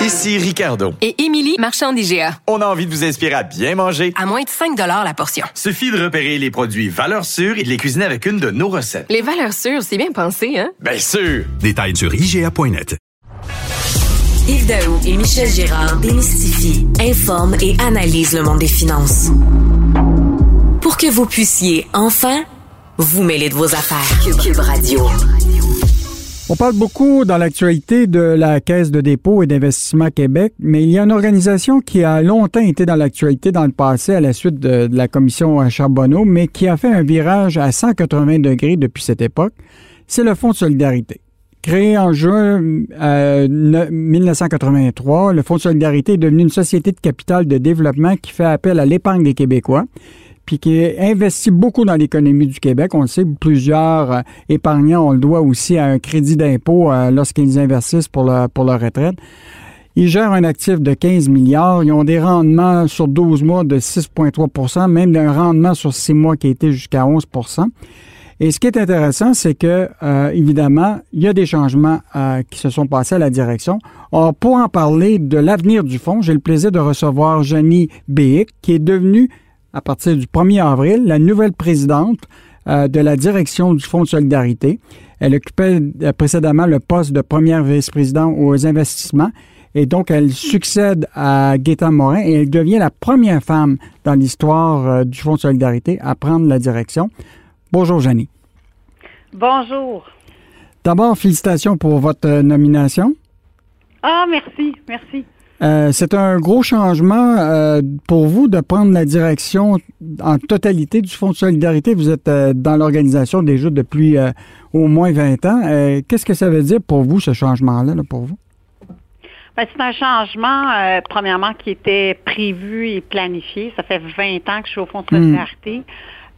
Ici Ricardo. Et Émilie, marchand d'IGA. On a envie de vous inspirer à bien manger. À moins de 5 la portion. Suffit de repérer les produits valeurs sûres et de les cuisiner avec une de nos recettes. Les valeurs sûres, c'est bien pensé, hein? Bien sûr! Détails sur IGA.net. Yves Daou et Michel Gérard démystifient, informent et analysent le monde des finances. Pour que vous puissiez enfin vous mêler de vos affaires. Cube Radio. On parle beaucoup dans l'actualité de la Caisse de dépôt et d'investissement Québec, mais il y a une organisation qui a longtemps été dans l'actualité dans le passé à la suite de, la commission Charbonneau, mais qui a fait un virage à 180 degrés depuis cette époque. C'est le Fonds de solidarité. Créé en juin euh, 1983, le Fonds de solidarité est devenu une société de capital de développement qui fait appel à l'épargne des Québécois puis qui investit beaucoup dans l'économie du Québec. On le sait, plusieurs euh, épargnants, on le doit aussi à un crédit d'impôt euh, lorsqu'ils investissent pour, leur pour leur retraite. Ils gèrent un actif de 15 milliards. Ils ont des rendements sur 12 mois de 6,3% même d'un rendement sur 6 mois qui a été jusqu'à 11% et ce qui est intéressant, c'est que, euh, évidemment, il y a des changements euh, qui se sont passés à la direction. Or, pour en parler de l'avenir du fonds, j'ai le plaisir de recevoir Jenny Béic, qui est devenue, à partir du 1er avril, la nouvelle présidente euh, de la direction du Fonds de solidarité. Elle occupait euh, précédemment le poste de première vice-présidente aux investissements. Et donc, elle succède à Gaétan Morin et elle devient la première femme dans l'histoire euh, du Fonds de solidarité à prendre la direction. Bonjour, Jenny. Bonjour. D'abord, félicitations pour votre nomination. Ah, merci, merci. Euh, c'est un gros changement euh, pour vous de prendre la direction en totalité du Fonds de solidarité. Vous êtes euh, dans l'organisation déjà depuis au moins 20 ans. Qu'est-ce que ça veut dire pour vous, ce changement-là, là, pour vous? Ben, c'est un changement, euh, premièrement, qui était prévu et planifié. Ça fait 20 ans que je suis au Fonds de solidarité.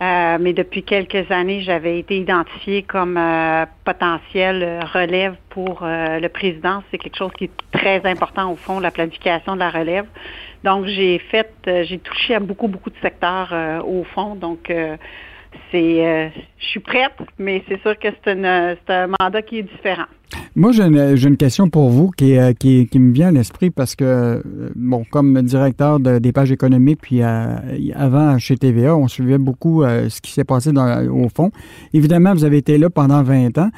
Euh, mais depuis quelques années, j'avais été identifiée comme euh, potentiel euh, relève pour euh, le président. C'est quelque chose qui est très important au fond, la planification de la relève. Donc, j'ai fait, euh, j'ai touché à beaucoup, beaucoup de secteurs au fond. Donc, c'est, je suis prête, mais c'est sûr que c'est un mandat qui est différent. Moi, j'ai une, question pour vous euh, qui, me vient à l'esprit parce que, euh, bon, comme directeur de- des pages économiques, puis euh, avant chez TVA, on suivait beaucoup ce qui s'est passé dans, au fond. Évidemment, vous avez été là pendant 20 ans.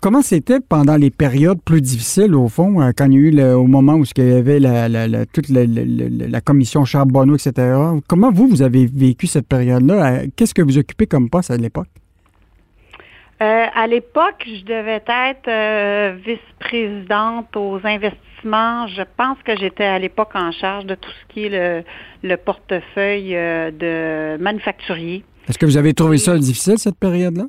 Comment c'était pendant les périodes plus difficiles, au fond, quand il y a eu le, au moment où il y avait la, toute la, la- commission Charbonneau, etc. Comment vous, vous avez vécu cette période-là? Qu'est-ce que vous occupez comme poste à l'époque? Euh, à l'époque, je devais être euh, vice-présidente aux investissements. Je pense que j'étais à l'époque en charge de tout ce qui est le, le portefeuille euh, de manufacturier. Est-ce que vous avez trouvé ça difficile, cette période-là?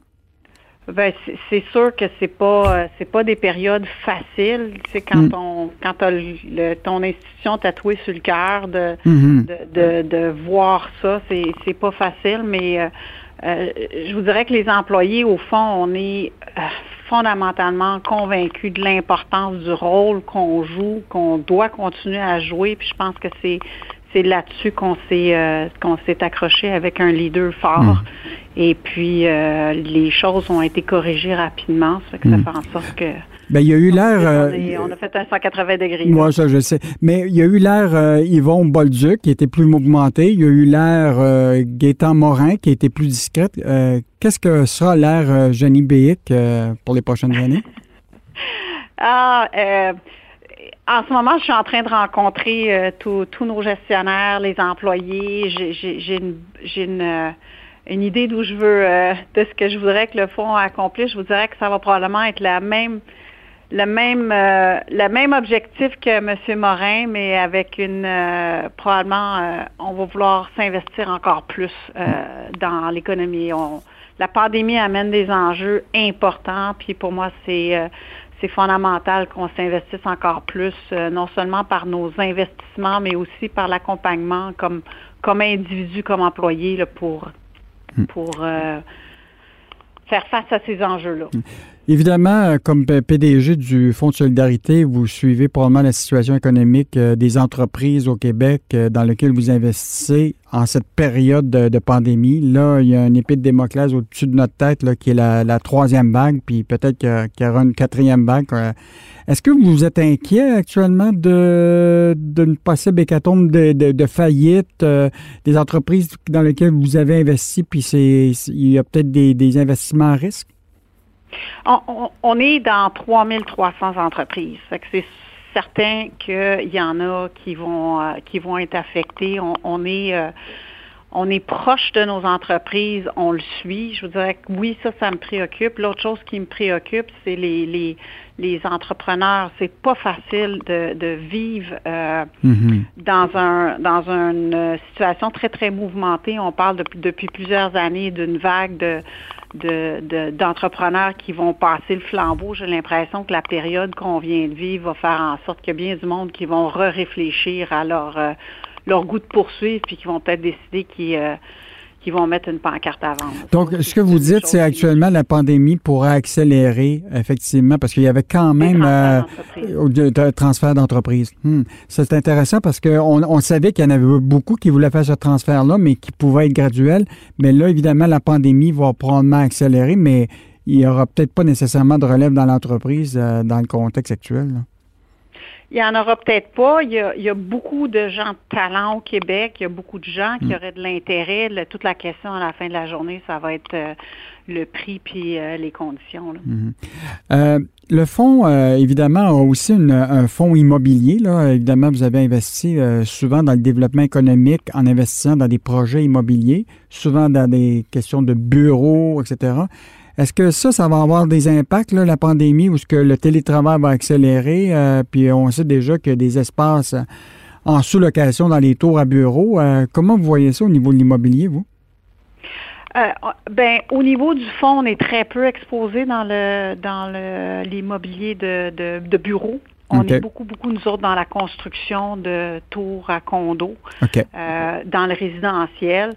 Ben, c'est- c'est sûr que c'est pas c'est pas des périodes faciles. Sais, quand Mm. on quand t'as le, le- ton institution tatouée sur le cœur de, Mhm. de, de, de voir ça, c'est c'est pas facile, mais euh, je vous dirais que les employés, au fond, on est euh, fondamentalement convaincus de l'importance du rôle qu'on joue, qu'on doit continuer à jouer. Puis je pense que c'est c'est là-dessus qu'on s'est euh, qu'on s'est accroché avec un leader fort. Et puis euh, les choses ont été corrigées rapidement, ça fait que ça fait en sorte que Ben, il y a eu l'air... on, euh, on a fait un 180 degrés. Moi, ça, je sais. Mais il y a eu l'air euh, Yvon Bolduc, qui était plus mouvementé. Il y a eu l'air euh, Gaétan Morin, qui était plus discrète. Qu'est-ce que sera l'air Jenny Béic pour les prochaines années? Ah, euh, en ce moment, je suis en train de rencontrer euh, tous nos gestionnaires, les employés. J'ai- euh, une idée d'où je veux, euh, de ce que je voudrais que le fonds accomplisse. Je vous dirais que ça va probablement être le même, objectif que M. Morin, mais avec une, probablement, on va vouloir s'investir encore plus dans l'économie. On- La pandémie amène des enjeux importants, puis pour moi, c'est c'est fondamental qu'on s'investisse encore plus, non seulement par nos investissements, mais aussi par l'accompagnement comme, comme individu, comme employé, là, pour, hmm. pour faire face à ces enjeux-là. Évidemment, euh, comme PDG du Fonds de solidarité, vous suivez probablement la situation économique euh, des entreprises au Québec euh, dans lequel vous investissez en cette période de, pandémie. Là, il y a une épée de Démoclès au-dessus de notre tête là, qui est la, troisième vague, puis peut-être qu'il y, aura une quatrième vague. Est-ce que vous êtes inquiet actuellement de d'une possible hécatombe de, de, faillite des entreprises dans lesquelles vous avez investi, puis il y a peut-être des investissements à risque? On, est dans 3300 entreprises. c'est certain qu'il y en a qui vont euh, qui vont être affectés. On, est euh, on est proche de nos entreprises, on le suit. Je vous dirais que oui, ça, ça me préoccupe. L'autre chose qui me préoccupe, c'est les, les, les entrepreneurs. C'est pas facile de, de vivre euh, mm-hmm. dans un dans une situation très très mouvementée. On parle depuis plusieurs années d'une vague de d'entrepreneurs qui vont passer le flambeau. J'ai l'impression que la période qu'on vient de vivre va faire en sorte qu'il y a bien du monde qui vont re-réfléchir à leur, euh, leur goût de poursuivre, puis qui vont peut-être décider qu'ils euh, qui vont mettre une pancarte à vendre. Donc, ce que vous dites, c'est actuellement la pandémie pourrait accélérer, effectivement, parce qu'il y avait quand même euh, de transfert d'entreprise. Hmm. C'est intéressant parce qu'on on savait qu'il y en avait beaucoup qui voulaient faire ce transfert-là, mais qui pouvait être graduel. Mais là, évidemment, la pandémie va probablement accélérer, mais il n'y aura peut-être pas nécessairement de relève dans l'entreprise euh, dans le contexte actuel. Il n'y en aura peut-être pas. Il y, a, beaucoup de gens de talent au Québec. Il y a beaucoup de gens qui mm. auraient de l'intérêt. toute la question à la fin de la journée, ça va être euh, le prix puis euh, les conditions. Mm-hmm. Euh, le fonds, évidemment, a aussi un fonds immobilier. Là. Évidemment, vous avez investi souvent dans le développement économique en investissant dans des projets immobiliers, souvent dans des questions de bureaux, etc. Est-ce que ça, ça va avoir des impacts, la pandémie, ou est-ce que le télétravail va accélérer? Euh, puis on sait déjà qu'il y a des espaces en sous-location dans les tours à bureaux. Euh, comment vous voyez ça au niveau de l'immobilier, vous? Euh, ben, au niveau du fonds, on est très peu exposé dans le dans l'immobilier de, de, bureaux. On est beaucoup, beaucoup, nous autres, dans la construction de tours à condos, dans le résidentiel.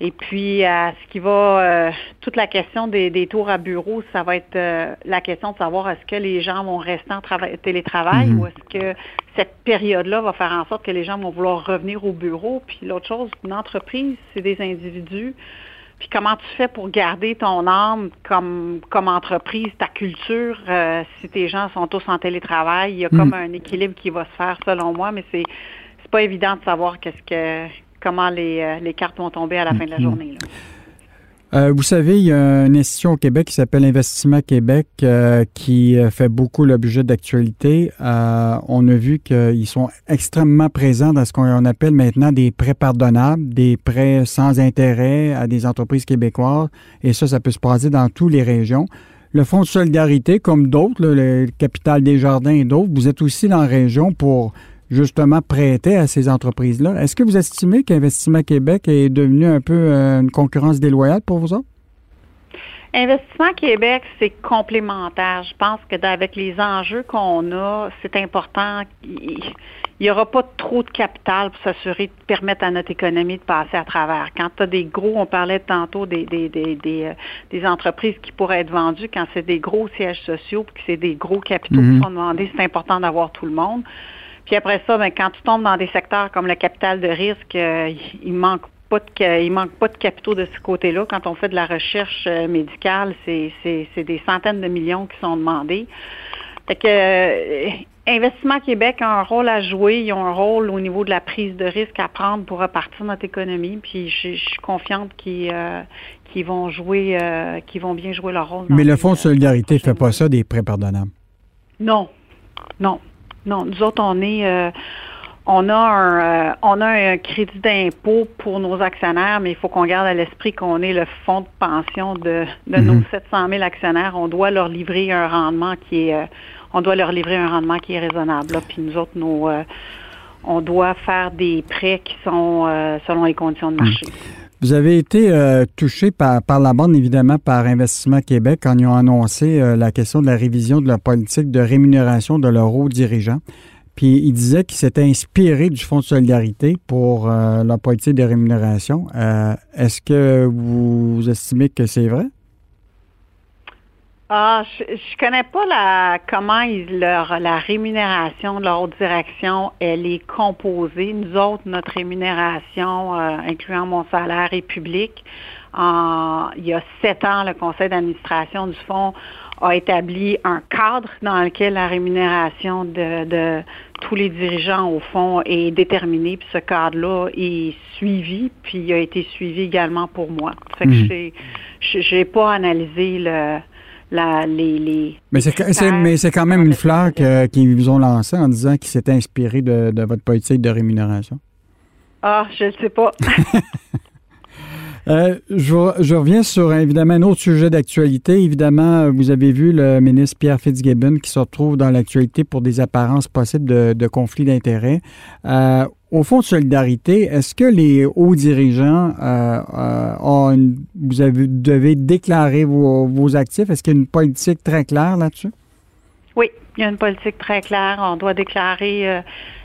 Et puis, à ce qui va, euh, toute la question des, tours à bureau, ça va être euh, la question de savoir est-ce que les gens vont rester en télétravail mhm. ou est-ce que cette période-là va faire en sorte que les gens vont vouloir revenir au bureau. Puis l'autre chose, une entreprise, c'est des individus. Puis comment tu fais pour garder ton âme comme, comme entreprise, ta culture, euh, si tes gens sont tous en télétravail, il y a comme mhm. un équilibre qui va se faire selon moi, mais c'est c'est pas évident de savoir qu'est-ce que comment euh, les, cartes vont tomber à la fin de la mm-hmm. journée. Euh, vous savez, il y a une institution au Québec qui s'appelle Investissement Québec euh, qui fait beaucoup l'objet d'actualité. on a vu qu'ils sont extrêmement présents dans ce qu'on appelle maintenant des prêts pardonnables, des prêts sans intérêt à des entreprises québécoises. Et ça, ça peut se passer dans toutes les régions. Le Fonds de solidarité, comme d'autres, le Capital des Jardins et d'autres, vous êtes aussi dans la région pour justement prêter à ces entreprises-là. Est-ce que vous estimez qu'Investissement Québec est devenu un peu euh, une concurrence déloyale pour vous autres? Investissement Québec, c'est complémentaire. Je pense que avec les enjeux qu'on a, c'est important. Il n'y aura pas trop de capital pour s'assurer de permettre à notre économie de passer à travers. Quand tu as des gros, on parlait tantôt des, des, des, des, euh, entreprises qui pourraient être vendues, quand c'est des gros sièges sociaux, puis que c'est des gros capitaux qui mhm. sont demandés, c'est important d'avoir tout le monde. Puis après ça, ben, quand tu tombes dans des secteurs comme le capital de risque, euh, il manque pas de, il manque pas de capitaux de ce côté-là. Quand on fait de la recherche euh, médicale, c'est, des centaines de millions qui sont demandés. Fait que euh, Investissement Québec a un rôle à jouer. Ils ont un rôle au niveau de la prise de risque à prendre pour repartir notre économie. Puis je, suis confiante qu'ils, vont jouer, qu'ils vont bien jouer leur rôle. Mais le Fonds de solidarité ne fait pas ça des prêts pardonnables? Non, non. Non, nous autres, on est euh, on a un euh, on a un crédit d'impôt pour nos actionnaires, mais il faut qu'on garde à l'esprit qu'on est le fonds de pension de, de nos 700 mhm. 000 actionnaires. On doit leur livrer un rendement qui est euh, on doit leur livrer un rendement qui est raisonnable. Puis nous autres, on doit faire des prêts qui sont selon les conditions de marché. Vous avez été euh, touché par, la bande, évidemment, par Investissement Québec quand ils ont annoncé euh, la question de la révision de la politique de rémunération de leurs hauts dirigeants. Puis ils disaient qu'ils s'étaient inspirés du Fonds de solidarité pour euh, leur politique de rémunération. Est-ce que vous estimez que c'est vrai? Ah, je, je connais pas la comment ils, leur la rémunération de leur haute direction elle est composée. Nous autres, notre rémunération, euh, incluant mon salaire, est publique. En, il y a sept ans, le conseil d'administration du fonds a établi un cadre dans lequel la rémunération de, de tous les dirigeants au fond est déterminée. Puis ce cadre-là est suivi, puis il a été suivi également pour moi. Fait que Mhm. je n'ai pas analysé le la, les, les Mais c'est, quand même une fleur qu'ils vous ont lancée en disant qu'ils s'étaient inspirés de, de votre politique de rémunération. Ah, je ne sais pas. Euh, je, je reviens sur évidemment un autre sujet d'actualité. Évidemment, vous avez vu le ministre Pierre Fitzgibbon qui se retrouve dans l'actualité pour des apparences possibles de, conflits d'intérêts. Euh, au Fonds de solidarité, est-ce que les hauts dirigeants euh, euh, ont une- vous avez, devez déclarer vos, vos actifs? Est-ce qu'il y a une politique très claire là-dessus? Oui, il y a une politique très claire. On doit déclarer euh,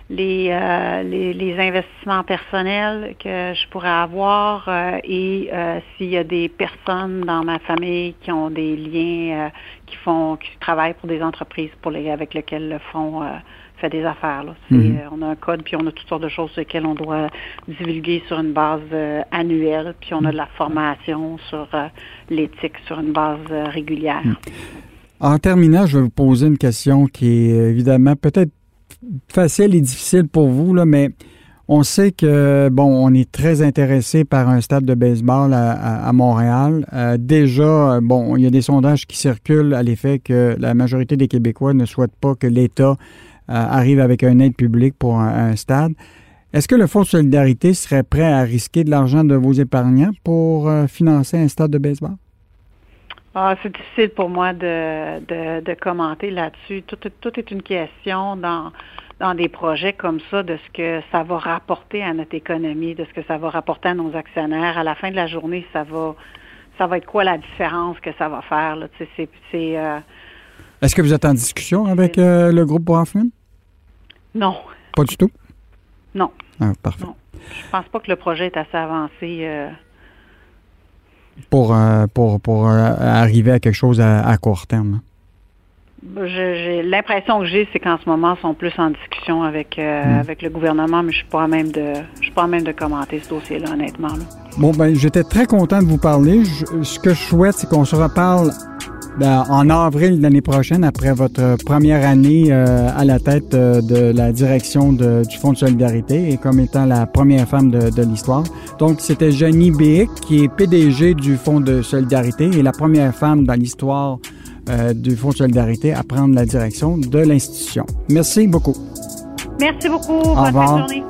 les, euh, les, les investissements personnels que je pourrais avoir euh, et euh, s'il y a des personnes dans ma famille qui ont des liens, euh, qui font, qui travaillent pour des entreprises pour les, avec lesquelles le fonds euh, fait des affaires. Là. Mhm. euh, on a un code, puis on a toutes sortes de choses sur lesquelles on doit divulguer sur une base annuelle, puis on a de la formation sur euh, l'éthique sur une base régulière. En terminant, je vais vous poser une question qui est évidemment peut-être facile et difficile pour vous, là, mais on sait que, bon, on est très intéressé par un stade de baseball à, Montréal. Euh, déjà, euh, bon, il y a des sondages qui circulent à l'effet que la majorité des Québécois ne souhaitent pas que l'État euh, arrive avec un aide publique pour un, stade. Est-ce que le Fonds de solidarité serait prêt à risquer de l'argent de vos épargnants pour financer un stade de baseball? Ah, c'est difficile pour moi de, de, de commenter là-dessus. Tout, tout est une question dans, dans des projets comme ça de ce que ça va rapporter à notre économie, de ce que ça va rapporter à nos actionnaires. À la fin de la journée, ça va ça va être quoi la différence que ça va faire. Là? Tu sais, c'est, c'est, euh, Est-ce que vous êtes en discussion avec euh, le groupe Hoffman? non, Pas du tout? non. Ah, parfait. Non. Je pense pas que le projet est assez avancé. euh, Pour, pour, pour arriver à quelque chose à, à court terme? J'ai l'impression que j'ai, c'est qu'en ce moment, ils sont plus en discussion avec euh, Mm. avec le gouvernement, mais je suis pas à même de je suis pas à même de commenter ce dossier-là, honnêtement. Là. Bon, ben, j'étais très content de vous parler. Je- ce que je souhaite, c'est qu'on se reparle en avril de l'année prochaine, après votre première année euh, à la tête euh, de la direction de- du Fonds de solidarité et comme étant la première femme de, de l'histoire. Donc, c'était Jenny Béic, qui est PDG du Fonds de solidarité et la première femme dans l'histoire euh, du Fonds de solidarité à prendre la direction de l'institution. Merci beaucoup. Merci beaucoup. Au Bonne journée.